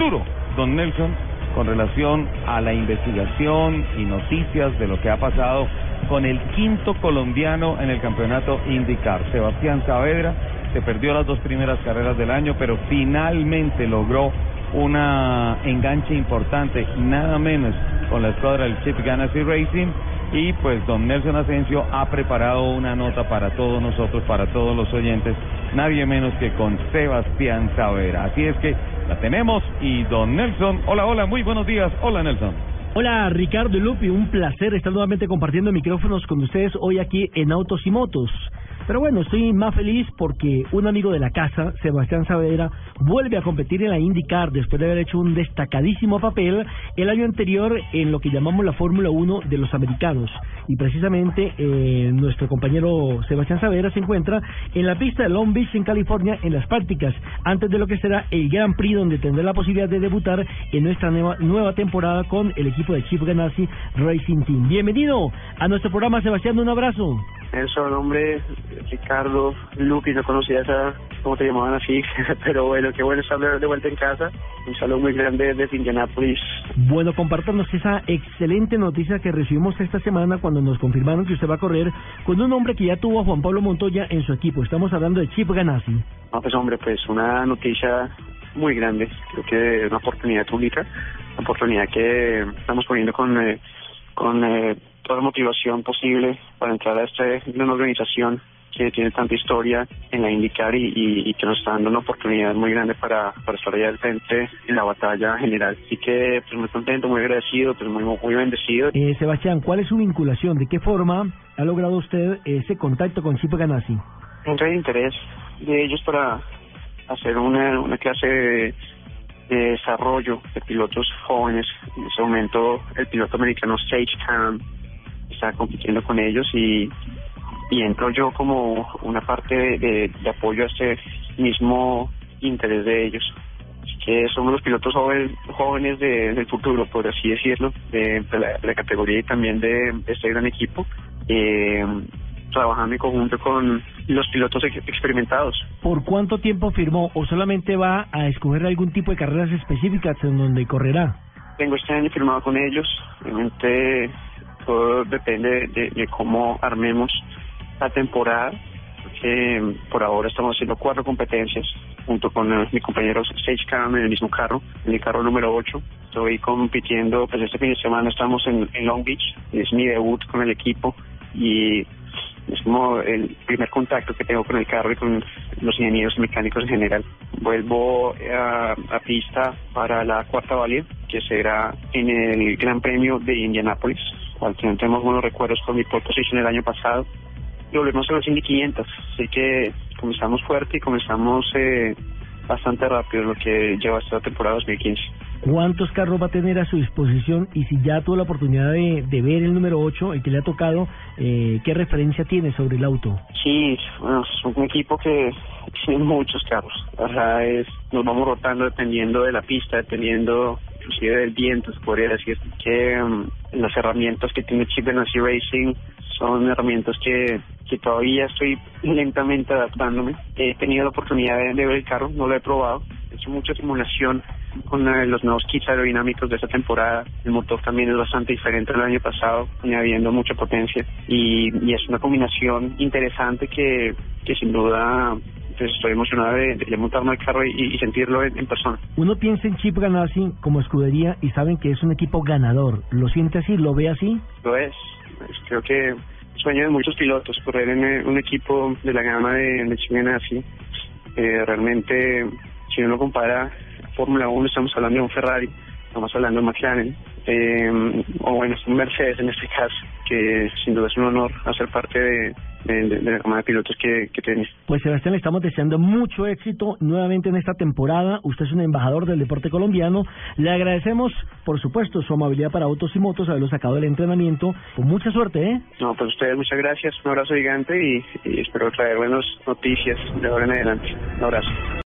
Duro, don Nelson, con relación a la investigación y noticias de lo que ha pasado con el quinto colombiano en el campeonato IndyCar. Sebastián Saavedra se perdió las dos primeras carreras del año, pero finalmente logró una enganche importante, nada menos con la escuadra del Chip Ganassi Racing y pues don Nelson Asensio ha preparado una nota para todos nosotros, para todos los oyentes, nadie menos que con Sebastián Savera. Así es que la tenemos y don Nelson, hola, hola, muy buenos días, hola Nelson. Hola Ricardo y Lupi, un placer estar nuevamente compartiendo micrófonos con ustedes hoy aquí en Autos y Motos. Pero bueno, estoy más feliz porque un amigo de la casa, Sebastián Saavedra, vuelve a competir en la IndyCar después de haber hecho un destacadísimo papel el año anterior en lo que llamamos la Fórmula 1 de los americanos. Y precisamente eh, nuestro compañero Sebastián Saavedra se encuentra en la pista de Long Beach, en California, en las prácticas, antes de lo que será el Grand Prix, donde tendrá la posibilidad de debutar en nuestra nueva, nueva temporada con el equipo de Chip Ganassi Racing Team. Bienvenido a nuestro programa, Sebastián, un abrazo. Eso, nombre Ricardo, Lupi, no conocía esa, cómo te llamaban así, pero bueno, qué bueno estar de vuelta en casa. Un saludo muy grande desde Indianapolis. Bueno, compártanos esa excelente noticia que recibimos esta semana cuando nos confirmaron que usted va a correr con un hombre que ya tuvo a Juan Pablo Montoya en su equipo. Estamos hablando de Chip Ganassi. No, pues hombre, pues una noticia muy grande, creo que una oportunidad única, una oportunidad que estamos poniendo con, eh, con eh, toda la motivación posible para entrar a esta una organización que tiene tanta historia en la IndyCar y, y, que nos está dando una oportunidad muy grande para, para estar allá al frente en la batalla general. Así que pues muy contento, muy agradecido, pues muy, muy bendecido. Eh, Sebastián, ¿cuál es su vinculación? ¿De qué forma ha logrado usted ese contacto con Chip Ganassi? Un gran interés de ellos para hacer una, una clase de, de desarrollo de pilotos jóvenes. En ese momento el piloto americano Sage Cam está compitiendo con ellos y, y entro yo como una parte de, de, apoyo a este mismo interés de ellos. Que somos los pilotos jóvenes, jóvenes de, del futuro, por así decirlo, de, la, categoría y también de, este gran equipo. Eh, trabajando en conjunto con los pilotos experimentados. ¿Por cuánto tiempo firmó o solamente va a escoger algún tipo de carreras específicas en donde correrá? Tengo este año firmado con ellos. Realmente todo depende de, cómo armemos la temporada. que por ahora estamos haciendo cuatro competencias junto con eh, mi compañero Sage Cam en el mismo carro, en el carro número 8. Estoy compitiendo, pues este fin de semana estamos en, Long Beach, es mi debut con el equipo y es como el primer contacto que tengo con el carro y con los ingenieros mecánicos en general. Vuelvo a, a pista para la cuarta válida, que será en el Gran Premio de Indianápolis, al tenemos buenos recuerdos con mi pole position el año pasado. Y volvemos a los Indy 500, así que comenzamos fuerte y comenzamos eh, bastante rápido lo que lleva esta temporada 2015. ¿Cuántos carros va a tener a su disposición? Y si ya tuvo la oportunidad de, de ver el número 8, el que le ha tocado, eh, ¿qué referencia tiene sobre el auto? Sí, bueno, es un equipo que tiene muchos carros. O sea, es, nos vamos rotando dependiendo de la pista, dependiendo inclusive del viento, se podría decir que um, las herramientas que tiene Chip Ganassi Racing son herramientas que, que todavía estoy lentamente adaptándome. He tenido la oportunidad de, ver el carro, no lo he probado. He hecho mucha simulación con eh, los nuevos kits aerodinámicos de esta temporada. El motor también es bastante diferente al año pasado, añadiendo mucha potencia. Y, y es una combinación interesante que, que sin duda pues estoy emocionado de, de montarme al carro y, sentirlo en, persona. Uno piensa en Chip Ganassi como escudería y saben que es un equipo ganador. ¿Lo siente así? ¿Lo ve así? Lo es. Creo que sueño de muchos pilotos correr en eh, un equipo de la gama de, de Chip Ganassi. Eh, realmente, si uno compara Fórmula 1, estamos hablando de un Ferrari, estamos hablando de McLaren, eh, o bueno, un Mercedes en este caso, que sin duda es un honor hacer parte de, de, la gama de pilotos que, que tiene. Pues Sebastián, le estamos deseando mucho éxito nuevamente en esta temporada. Usted es un embajador del deporte colombiano. Le agradecemos, por supuesto, su amabilidad para autos y motos, haberlo sacado del entrenamiento. Con mucha suerte, ¿eh? No, pues ustedes muchas gracias, un abrazo gigante y, y espero traer buenas noticias de ahora en adelante. Un abrazo.